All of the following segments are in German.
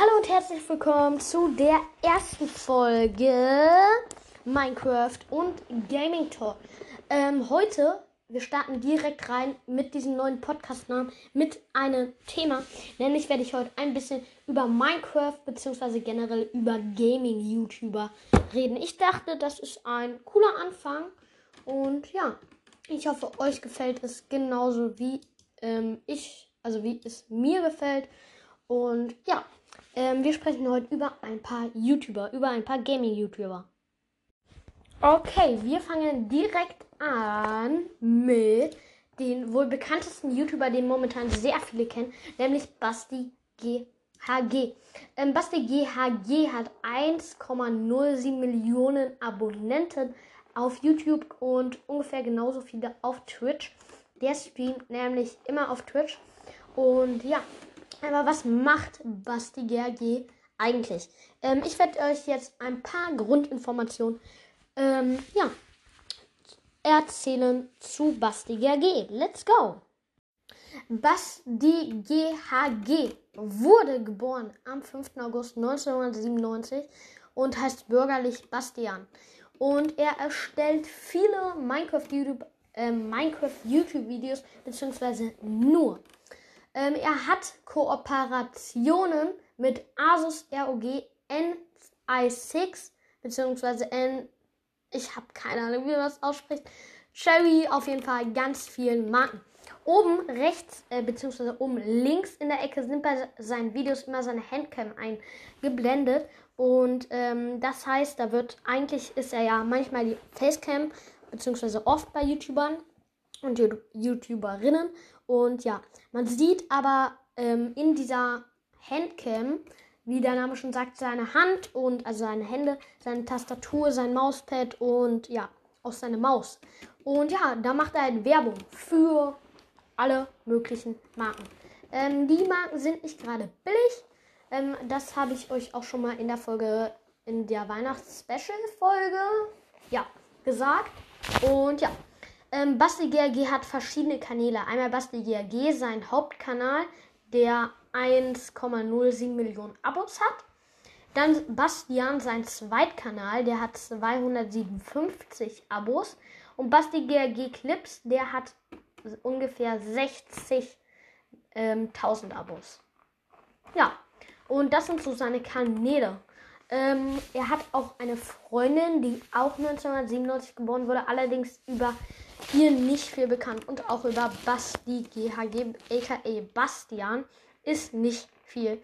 Hallo und herzlich willkommen zu der ersten Folge Minecraft und Gaming Talk. Ähm, heute, wir starten direkt rein mit diesem neuen Podcast-Namen, mit einem Thema. Nämlich werde ich heute ein bisschen über Minecraft bzw. generell über Gaming-YouTuber reden. Ich dachte, das ist ein cooler Anfang. Und ja, ich hoffe, euch gefällt es genauso wie ähm, ich, also wie es mir gefällt. Und ja, ähm, wir sprechen heute über ein paar YouTuber, über ein paar Gaming-YouTuber. Okay, wir fangen direkt an mit den wohl bekanntesten YouTuber, den momentan sehr viele kennen, nämlich Basti GHG. Ähm, Basti GHG hat 1,07 Millionen Abonnenten auf YouTube und ungefähr genauso viele auf Twitch. Der streamt nämlich immer auf Twitch. Und ja, aber was macht Basti GRG eigentlich? Ähm, ich werde euch jetzt ein paar Grundinformationen ähm, ja, erzählen zu Basti GRG. Let's go! Basti GHG wurde geboren am 5. August 1997 und heißt bürgerlich Bastian. Und er erstellt viele äh, Minecraft-YouTube-Videos, beziehungsweise nur. Ähm, er hat Kooperationen mit Asus ROG NI6 beziehungsweise N. Ich habe keine Ahnung, wie man das ausspricht. Cherry auf jeden Fall ganz vielen Marken. Oben rechts äh, beziehungsweise oben links in der Ecke sind bei seinen Videos immer seine Handcam eingeblendet. Und ähm, das heißt, da wird eigentlich ist er ja manchmal die Facecam beziehungsweise oft bei YouTubern und YouTuberinnen. Und ja, man sieht aber ähm, in dieser Handcam, wie der Name schon sagt, seine Hand und also seine Hände, seine Tastatur, sein Mauspad und ja, auch seine Maus. Und ja, da macht er halt Werbung für alle möglichen Marken. Ähm, die Marken sind nicht gerade billig. Ähm, das habe ich euch auch schon mal in der Folge, in der Weihnachts-Special-Folge, ja, gesagt. Und ja, ähm, Basti GRG hat verschiedene Kanäle. Einmal Basti GRG, sein Hauptkanal, der 1,07 Millionen Abos hat. Dann Bastian, sein Zweitkanal, der hat 257 Abos. Und Basti GRG Clips, der hat ungefähr 60.000 ähm, Abos. Ja, und das sind so seine Kanäle. Ähm, er hat auch eine Freundin, die auch 1997 geboren wurde, allerdings über ihr nicht viel bekannt. Und auch über Basti GHG, aka Bastian, ist nicht viel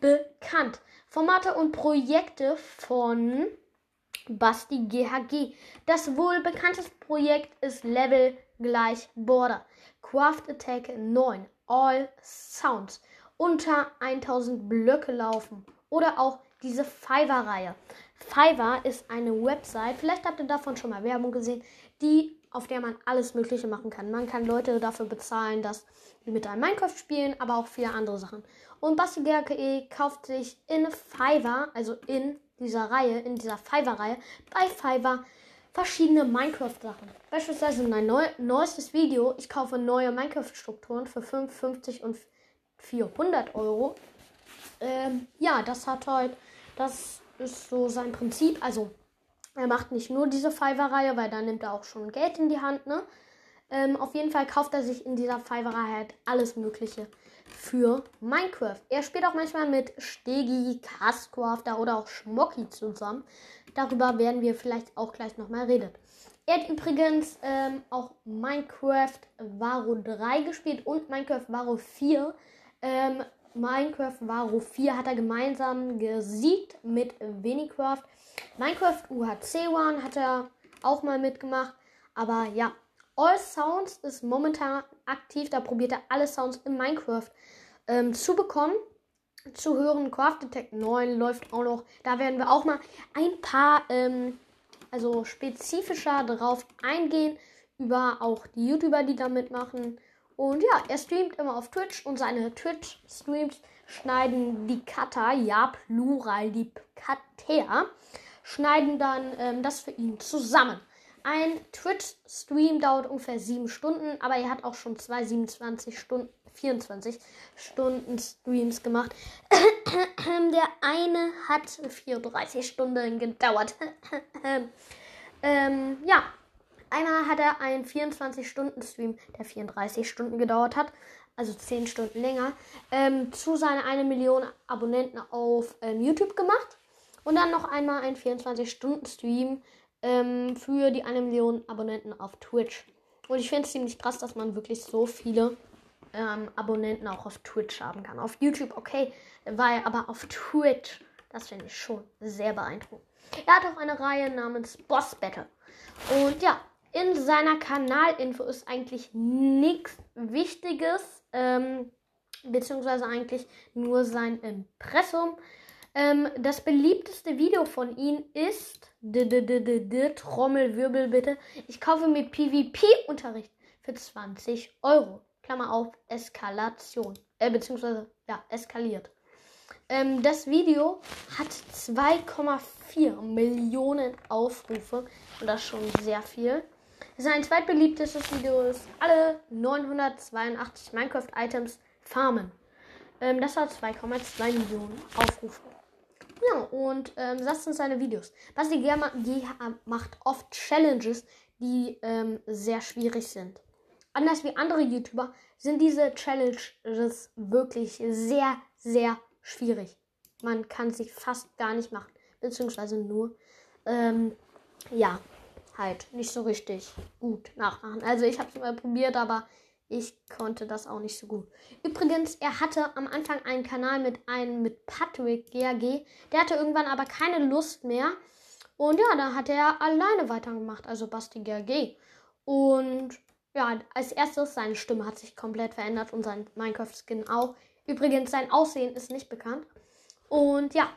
bekannt. Formate und Projekte von Basti GHG. Das wohl bekannteste Projekt ist Level gleich Border. Craft Attack 9. All Sounds. Unter 1000 Blöcke laufen. Oder auch diese Fiverr-Reihe. Fiverr ist eine Website, vielleicht habt ihr davon schon mal Werbung gesehen, die, auf der man alles Mögliche machen kann. Man kann Leute dafür bezahlen, dass die mit einem Minecraft spielen, aber auch viele andere Sachen. Und Basti GRKE kauft sich in Fiverr, also in dieser Reihe, in dieser Fiverr-Reihe, bei Fiverr verschiedene Minecraft-Sachen. Beispielsweise mein neu, neuestes Video, ich kaufe neue Minecraft-Strukturen für 55 und 400 Euro. Ähm, ja, das hat halt, das ist so sein Prinzip. Also, er macht nicht nur diese Fiverr-Reihe, weil da nimmt er auch schon Geld in die Hand, ne? Ähm, auf jeden Fall kauft er sich in dieser Fiverr-Reihe halt alles Mögliche für Minecraft. Er spielt auch manchmal mit Stegi, Castcrafter oder auch Schmocki zusammen. Darüber werden wir vielleicht auch gleich nochmal reden. Er hat übrigens ähm, auch Minecraft Varo 3 gespielt und Minecraft Varo 4. Ähm, Minecraft Varo 4 hat er gemeinsam gesiegt mit Winicraft. Minecraft UHC One hat er auch mal mitgemacht. Aber ja, All Sounds ist momentan aktiv. Da probiert er alle Sounds in Minecraft ähm, zu bekommen. Zu hören. Craft Attack 9 läuft auch noch. Da werden wir auch mal ein paar, ähm, also spezifischer darauf eingehen. Über auch die YouTuber, die da mitmachen. Und ja, er streamt immer auf Twitch und seine Twitch-Streams schneiden die Cutter, ja, Plural, die Cutter, schneiden dann ähm, das für ihn zusammen. Ein Twitch-Stream dauert ungefähr 7 Stunden, aber er hat auch schon zwei 27 Stunden, 24 Stunden Streams gemacht. Der eine hat 34 Stunden gedauert. ähm, ja, einmal hat er einen 24-Stunden-Stream, der 34 Stunden gedauert hat, also 10 Stunden länger, ähm, zu seiner 1 Million Abonnenten auf ähm, YouTube gemacht. Und dann noch einmal einen 24-Stunden-Stream ähm, für die 1 Million Abonnenten auf Twitch. Und ich finde es ziemlich krass, dass man wirklich so viele ähm, Abonnenten auch auf Twitch haben kann. Auf YouTube, okay, weil aber auf Twitch, das finde ich schon sehr beeindruckend. Er hat auch eine Reihe namens Boss Battle. Und ja, in seiner Kanalinfo ist eigentlich nichts Wichtiges, ähm, beziehungsweise eigentlich nur sein Impressum. Ähm, das beliebteste Video von ihm ist Trommelwirbel bitte. Ich kaufe mir PvP-Unterricht für 20 Euro. Klammer auf, Eskalation. Äh, beziehungsweise, ja, eskaliert. Ähm, das Video hat 2,4 Millionen Aufrufe. Und das ist schon sehr viel. Sein zweitbeliebtestes Video ist alle 982 Minecraft-Items farmen. Ähm, das hat 2,2 Millionen Aufrufe. Ja, und ähm, das sind seine Videos. Basti Germa macht oft Challenges, die ähm, sehr schwierig sind. Anders wie andere YouTuber sind diese Challenges wirklich sehr, sehr schwierig. Man kann sie fast gar nicht machen. Beziehungsweise nur, ähm, ja, halt nicht so richtig gut nachmachen. Also ich habe es mal probiert, aber ich konnte das auch nicht so gut. Übrigens, er hatte am Anfang einen Kanal mit einem mit Patrick GAG. Der hatte irgendwann aber keine Lust mehr. Und ja, da hat er alleine weitergemacht, also Basti GAG. Und ja, als erstes, seine Stimme hat sich komplett verändert und sein Minecraft-Skin auch. Übrigens, sein Aussehen ist nicht bekannt. Und ja,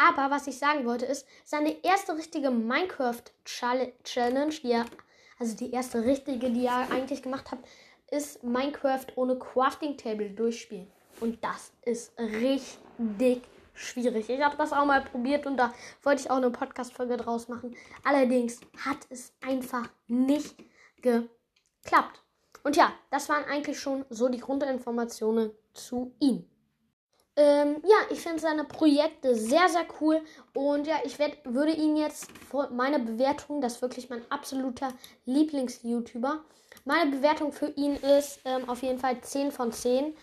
aber was ich sagen wollte ist, seine erste richtige Minecraft-Challenge, die er, also die erste richtige, die er eigentlich gemacht hat, ist Minecraft ohne Crafting Table durchspielen. Und das ist richtig schwierig. Ich habe das auch mal probiert und da wollte ich auch eine Podcast-Folge draus machen. Allerdings hat es einfach nicht geklappt. Und ja, das waren eigentlich schon so die Grundinformationen zu ihm. Ähm, ja, ich finde seine Projekte sehr, sehr cool. Und ja, ich werd, würde ihn jetzt meine Bewertung, das ist wirklich mein absoluter Lieblings-YouTuber. Meine Bewertung für ihn ist ähm, auf jeden Fall 10 von 10.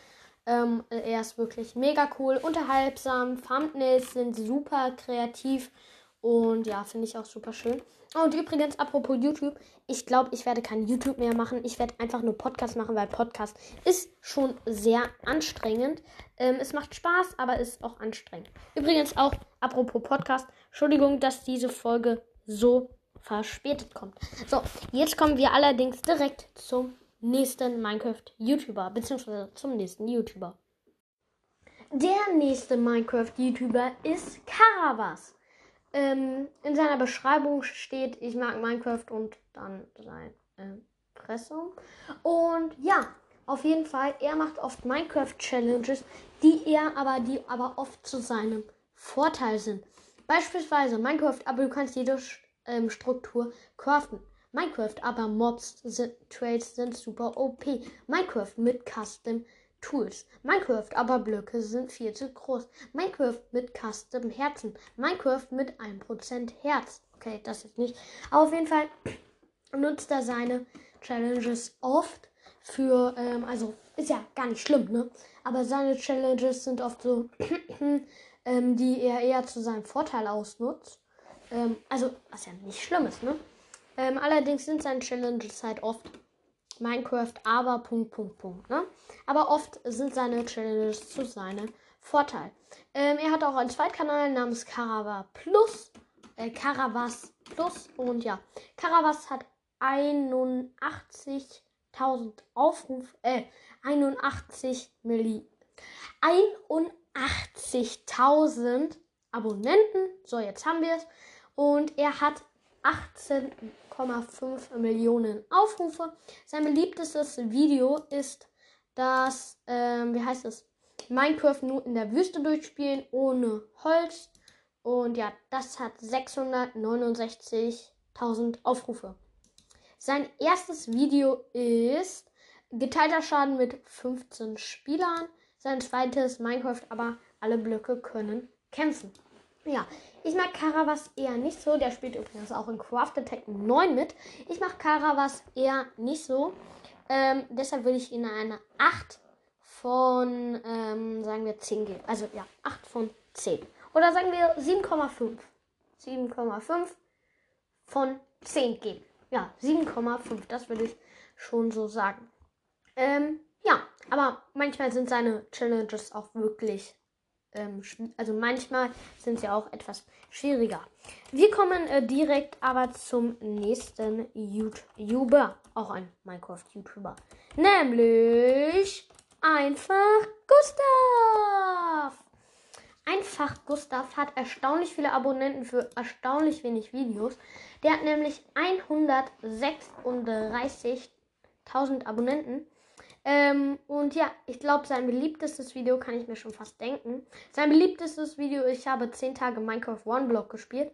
Ähm, er ist wirklich mega cool, unterhaltsam. Thumbnails sind super kreativ. Und ja, finde ich auch super schön. Und übrigens, apropos YouTube, ich glaube, ich werde kein YouTube mehr machen. Ich werde einfach nur Podcast machen, weil Podcast ist schon sehr anstrengend. Ähm, es macht Spaß, aber ist auch anstrengend. Übrigens auch, apropos Podcast, Entschuldigung, dass diese Folge so verspätet kommt. So, jetzt kommen wir allerdings direkt zum nächsten Minecraft-YouTuber, beziehungsweise zum nächsten YouTuber. Der nächste Minecraft-YouTuber ist Caravas. Ähm, in seiner Beschreibung steht, ich mag Minecraft und dann sein Impressum. Und ja, auf jeden Fall, er macht oft Minecraft-Challenges, die er aber, die aber oft zu seinem Vorteil sind. Beispielsweise Minecraft, aber du kannst jede ähm, Struktur craften. Minecraft, aber Mobs, sind, Trades sind super OP. Minecraft mit Custom Tools. Minecraft, aber Blöcke sind viel zu groß. Minecraft mit Custom Herzen. Minecraft mit 1% Herz. Okay, das ist nicht. Auf jeden Fall nutzt er seine Challenges oft für, ähm, also ist ja gar nicht schlimm, ne? Aber seine Challenges sind oft so, ähm, die er eher zu seinem Vorteil ausnutzt. Ähm, also, was ja nicht schlimm ist, ne? Ähm, allerdings sind seine Challenges halt oft Minecraft, aber Punkt, Punkt, Punkt. Ne? Aber oft sind seine Challenges zu seinem Vorteil. Ähm, er hat auch einen Zweitkanal namens Carava Plus. Äh, Caravas Plus. Und ja, Caravas hat 81.000 Aufrufe. Äh, 81 Milli. 81.000 Abonnenten. So, jetzt haben wir es. Und er hat 18,5 Millionen Aufrufe. Sein beliebtestes Video ist das, ähm, wie heißt es? Minecraft nur in der Wüste durchspielen ohne Holz. Und ja, das hat 669.000 Aufrufe. Sein erstes Video ist geteilter Schaden mit 15 Spielern. Sein zweites Minecraft, aber alle Blöcke können kämpfen. Ja, ich mag Karawas eher nicht so. Der spielt übrigens auch in Craft Attack 9 mit. Ich mag Karawas eher nicht so. Ähm, deshalb würde ich ihnen eine 8 von, ähm, sagen wir, 10 geben. Also ja, 8 von 10. Oder sagen wir 7,5. 7,5 von 10 geben. Ja, 7,5. Das würde ich schon so sagen. Ähm, ja, aber manchmal sind seine Challenges auch wirklich, ähm, also manchmal sind sie auch etwas schwieriger. Wir kommen äh, direkt aber zum nächsten YouTuber, auch ein Minecraft-YouTuber, nämlich einfach Gustav. Einfach Gustav hat erstaunlich viele Abonnenten für erstaunlich wenig Videos. Der hat nämlich 136.000 Abonnenten. Ähm, und ja, ich glaube, sein beliebtestes Video kann ich mir schon fast denken. Sein beliebtestes Video, ich habe 10 Tage Minecraft One Block gespielt.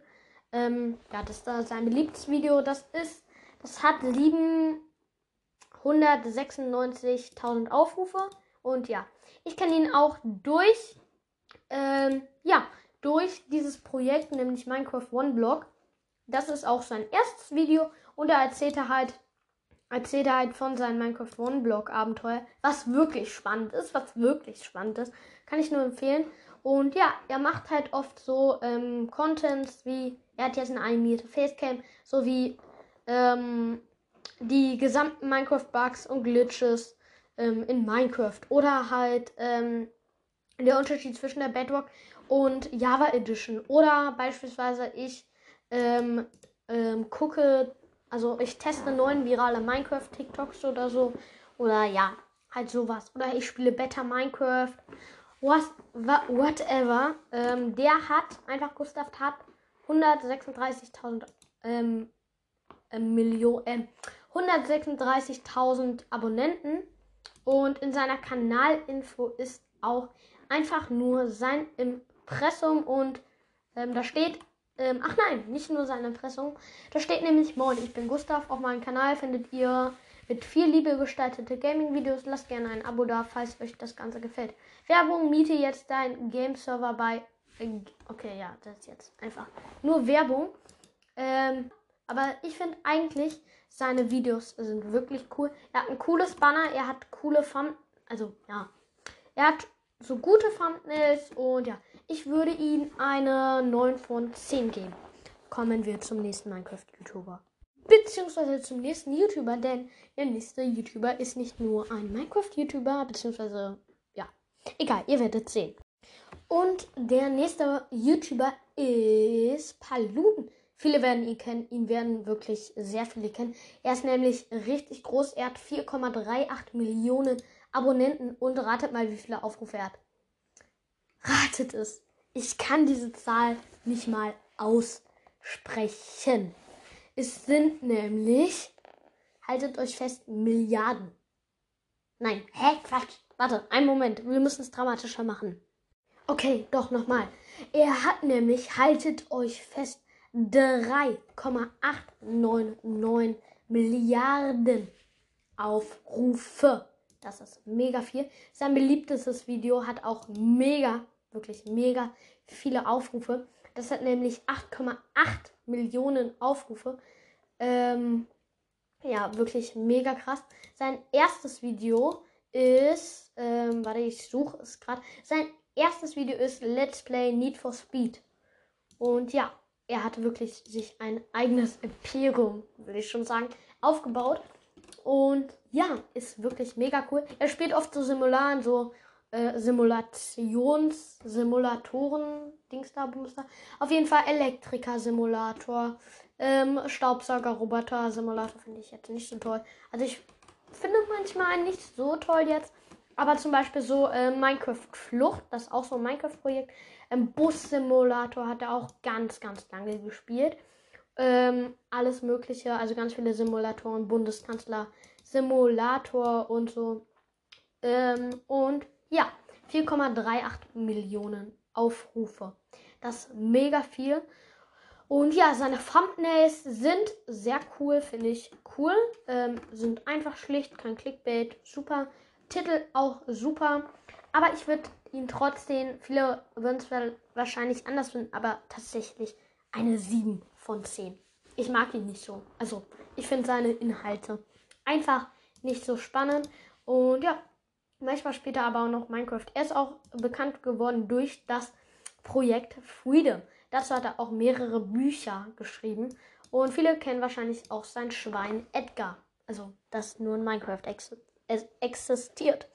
Ähm, ja, das ist sein beliebtestes Video. Das ist, das hat 796.000 Aufrufe. Und ja, ich kann ihn auch durch ähm, ja, durch dieses Projekt, nämlich Minecraft One Block. Das ist auch sein erstes Video und da er halt, erzählt er halt von seinem Minecraft One Block Abenteuer, was wirklich spannend ist, was wirklich spannend ist. Kann ich nur empfehlen. Und ja, er macht halt oft so ähm, Contents wie, er hat jetzt eine animierte Facecam, sowie ähm, die gesamten Minecraft-Bugs und Glitches ähm, in Minecraft. Oder halt ähm, der Unterschied zwischen der Bedrock und Java Edition. Oder beispielsweise ich ähm, ähm, gucke, also ich teste neuen virale Minecraft-TikToks oder so. Oder ja, halt sowas. Oder ich spiele Better Minecraft. Was, whatever. Ähm, der hat, einfach Gustav hat 136.000 ähm, äh, Millionen, äh, 136.000 Abonnenten. Und in seiner Kanalinfo ist auch einfach nur sein Impressum und ähm, da steht, ähm, ach nein, nicht nur sein Impressum, da steht nämlich, moin, ich bin Gustav, auf meinem Kanal findet ihr mit viel Liebe gestaltete Gaming-Videos. Lasst gerne ein Abo da, falls euch das Ganze gefällt. Werbung, miete jetzt dein Game-Server bei... Äh, okay, ja, das ist jetzt einfach nur Werbung. Ähm, aber ich finde eigentlich, seine Videos sind wirklich cool. Er hat ein cooles Banner, er hat coole Fun... Also, ja. Er hat so gute Thumbnails und ja, ich würde ihm eine 9 von 10 geben. Kommen wir zum nächsten Minecraft-YouTuber. Beziehungsweise zum nächsten YouTuber, denn der nächste YouTuber ist nicht nur ein Minecraft-YouTuber, beziehungsweise, ja, egal, ihr werdet sehen. Und der nächste YouTuber ist Paluten. Viele werden ihn kennen, ihn werden wirklich sehr viele kennen. Er ist nämlich richtig groß, er hat 4,38 Millionen Abonnenten und ratet mal, wie viele Aufrufe er hat. Ratet es. Ich kann diese Zahl nicht mal aussprechen. Es sind nämlich, haltet euch fest, Milliarden. Nein, hä? Quatsch. Warte, einen Moment. Wir müssen es dramatischer machen. Okay, doch nochmal. Er hat nämlich, haltet euch fest, 3,899 Milliarden Aufrufe. Das ist mega viel. Sein beliebtestes Video hat auch mega, wirklich mega viele Aufrufe. Das hat nämlich 8,8 Millionen Aufrufe. Ähm, ja, wirklich mega krass. Sein erstes Video ist, ähm, warte, ich suche es gerade. Sein erstes Video ist Let's Play Need for Speed. Und ja, er hat wirklich sich ein eigenes Imperium, will ich schon sagen, aufgebaut. Und ja, ist wirklich mega cool. Er spielt oft so Simularen, so äh, Simulations, Simulatoren, Dings da, Booster. Auf jeden Fall Elektriker-Simulator, ähm, Staubsauger-Roboter-Simulator finde ich jetzt nicht so toll. Also ich finde manchmal nicht so toll jetzt. Aber zum Beispiel so äh, Minecraft Flucht, das ist auch so ein Minecraft-Projekt. Ähm, Bus-Simulator hat er auch ganz, ganz lange gespielt. Ähm, alles Mögliche, also ganz viele Simulatoren, Bundeskanzler, Simulator und so. Ähm, und ja, 4,38 Millionen Aufrufe. Das ist mega viel. Und ja, seine Thumbnails sind sehr cool, finde ich cool. Ähm, sind einfach schlicht, kein Clickbait, super. Titel auch super. Aber ich würde ihn trotzdem, viele würden es wahrscheinlich anders finden, aber tatsächlich eine 7 von 10. Ich mag ihn nicht so. Also, ich finde seine Inhalte einfach nicht so spannend. Und ja, manchmal später aber auch noch Minecraft. Er ist auch bekannt geworden durch das Projekt Freedom. Dazu hat er auch mehrere Bücher geschrieben. Und viele kennen wahrscheinlich auch sein Schwein Edgar. Also, das nur in Minecraft ex existiert.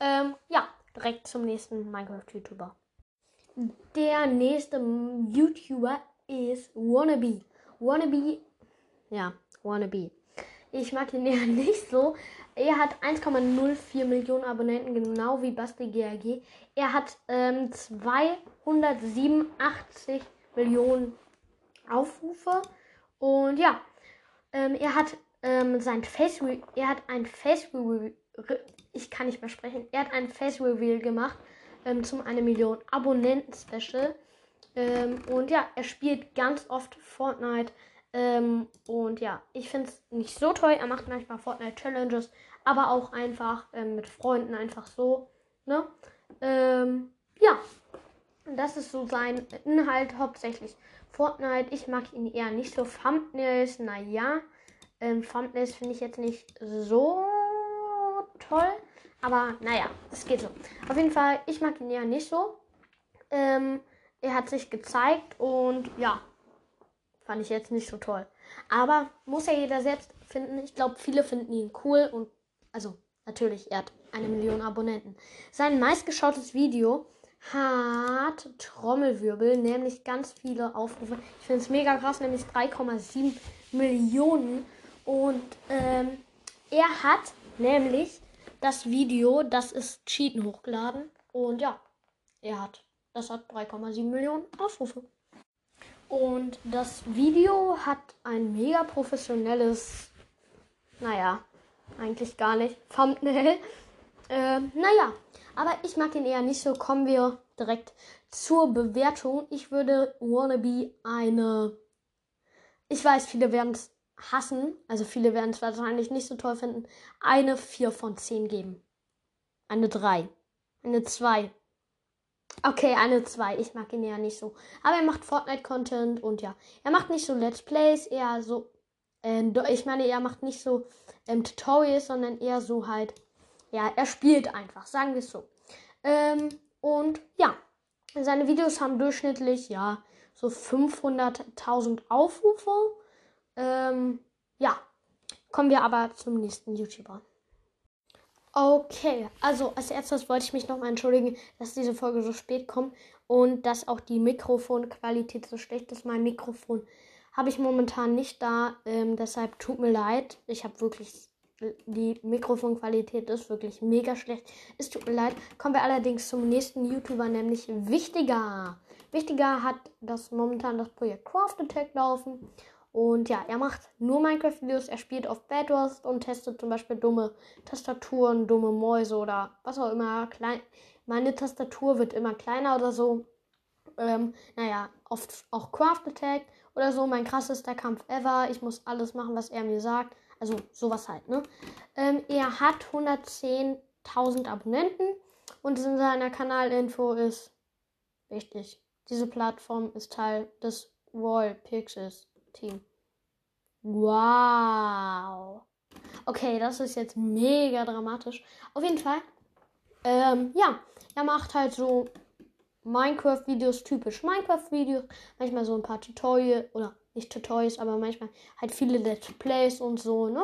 Ähm, ja, direkt zum nächsten Minecraft-YouTuber. Der nächste YouTuber ist Wannabe. Wannabe, ja, Wannabe. Ich mag ihn ja nicht so. Er hat 1,04 Millionen Abonnenten, genau wie Basti GRG. Er hat ähm, 287 Millionen Aufrufe. Und ja, ähm, er hat ähm, sein Face er hat ein Face ich kann nicht mehr sprechen. Er hat ein Face Reveal gemacht ähm, zum 1 Million Abonnenten Special. Ähm, und ja, er spielt ganz oft Fortnite. Ähm, und ja, ich finde es nicht so toll. Er macht manchmal Fortnite Challenges, aber auch einfach ähm, mit Freunden einfach so. Ne? Ähm, ja, das ist so sein Inhalt hauptsächlich. Fortnite, ich mag ihn eher nicht so. Thumbnails, naja. Ähm, Thumbnails finde ich jetzt nicht so toll. Aber naja, es geht so. Auf jeden Fall, ich mag ihn eher nicht so. Ähm, er hat sich gezeigt und ja, fand ich jetzt nicht so toll. Aber muss ja jeder selbst finden. Ich glaube, viele finden ihn cool und also natürlich, er hat eine Million Abonnenten. Sein meistgeschautes Video hat Trommelwirbel, nämlich ganz viele Aufrufe. Ich finde es mega krass, nämlich 3,7 Millionen. Und ähm, er hat nämlich das Video, das ist Cheaten hochgeladen. Und ja, er hat, das hat 3,7 Millionen Aufrufe. Und das Video hat ein mega professionelles, naja, eigentlich gar nicht, Thumbnail. Ähm, naja, aber ich mag ihn eher nicht so. Kommen wir direkt zur Bewertung. Ich würde Wannabe eine. Ich weiß, viele werden es hassen. Also viele werden es wahrscheinlich nicht so toll finden. Eine 4 von 10 geben. Eine 3. Eine 2. Okay, eine 2. Ich mag ihn ja nicht so. Aber er macht Fortnite-Content und ja. Er macht nicht so Let's Plays, eher so. Äh, ich meine, er macht nicht so ähm, Tutorials, sondern eher so halt. Ja, er spielt einfach, sagen wir es so. Ähm, und ja, seine Videos haben durchschnittlich, ja, so 500.000 Aufrufe. Ähm, ja, kommen wir aber zum nächsten YouTuber. Okay, also als erstes wollte ich mich nochmal entschuldigen, dass diese Folge so spät kommt und dass auch die Mikrofonqualität so schlecht ist. Mein Mikrofon habe ich momentan nicht da, ähm, deshalb tut mir leid. Ich habe wirklich die Mikrofonqualität ist wirklich mega schlecht. Es tut mir leid. Kommen wir allerdings zum nächsten YouTuber, nämlich Wichtiger. Wichtiger hat das momentan das Projekt Craft Attack laufen und ja, er macht nur Minecraft-Videos. Er spielt auf Bedwars und testet zum Beispiel dumme Tastaturen, dumme Mäuse oder was auch immer. Klein Meine Tastatur wird immer kleiner oder so. Ähm, naja, oft auch Craft Attack oder so. Mein krassester Kampf ever. Ich muss alles machen, was er mir sagt. Also sowas halt, ne? Ähm, er hat 110.000 Abonnenten und in seiner Kanalinfo ist wichtig. Diese Plattform ist Teil des Wall Pixels Team. Wow. Okay, das ist jetzt mega dramatisch. Auf jeden Fall. Ähm, ja, er macht halt so Minecraft-Videos, typisch Minecraft-Videos. Manchmal so ein paar Tutorials, oder nicht Tutorials, aber manchmal halt viele Let's Plays und so, ne?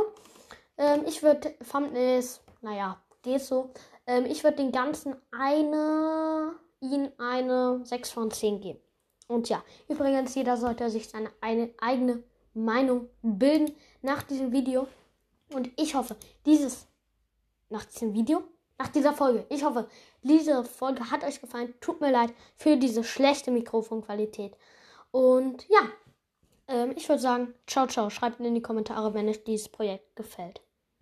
Ähm, ich würde Thumbnails, naja, geht so. Ähm, ich würde den ganzen eine, ihn eine 6 von 10 geben. Und ja, übrigens, jeder sollte sich seine eine, eigene Meinung bilden nach diesem Video. Und ich hoffe, dieses, nach diesem Video, nach dieser Folge, ich hoffe, diese Folge hat euch gefallen. Tut mir leid für diese schlechte Mikrofonqualität. Und ja, ähm, ich würde sagen, ciao, ciao. Schreibt in die Kommentare, wenn euch dieses Projekt gefällt.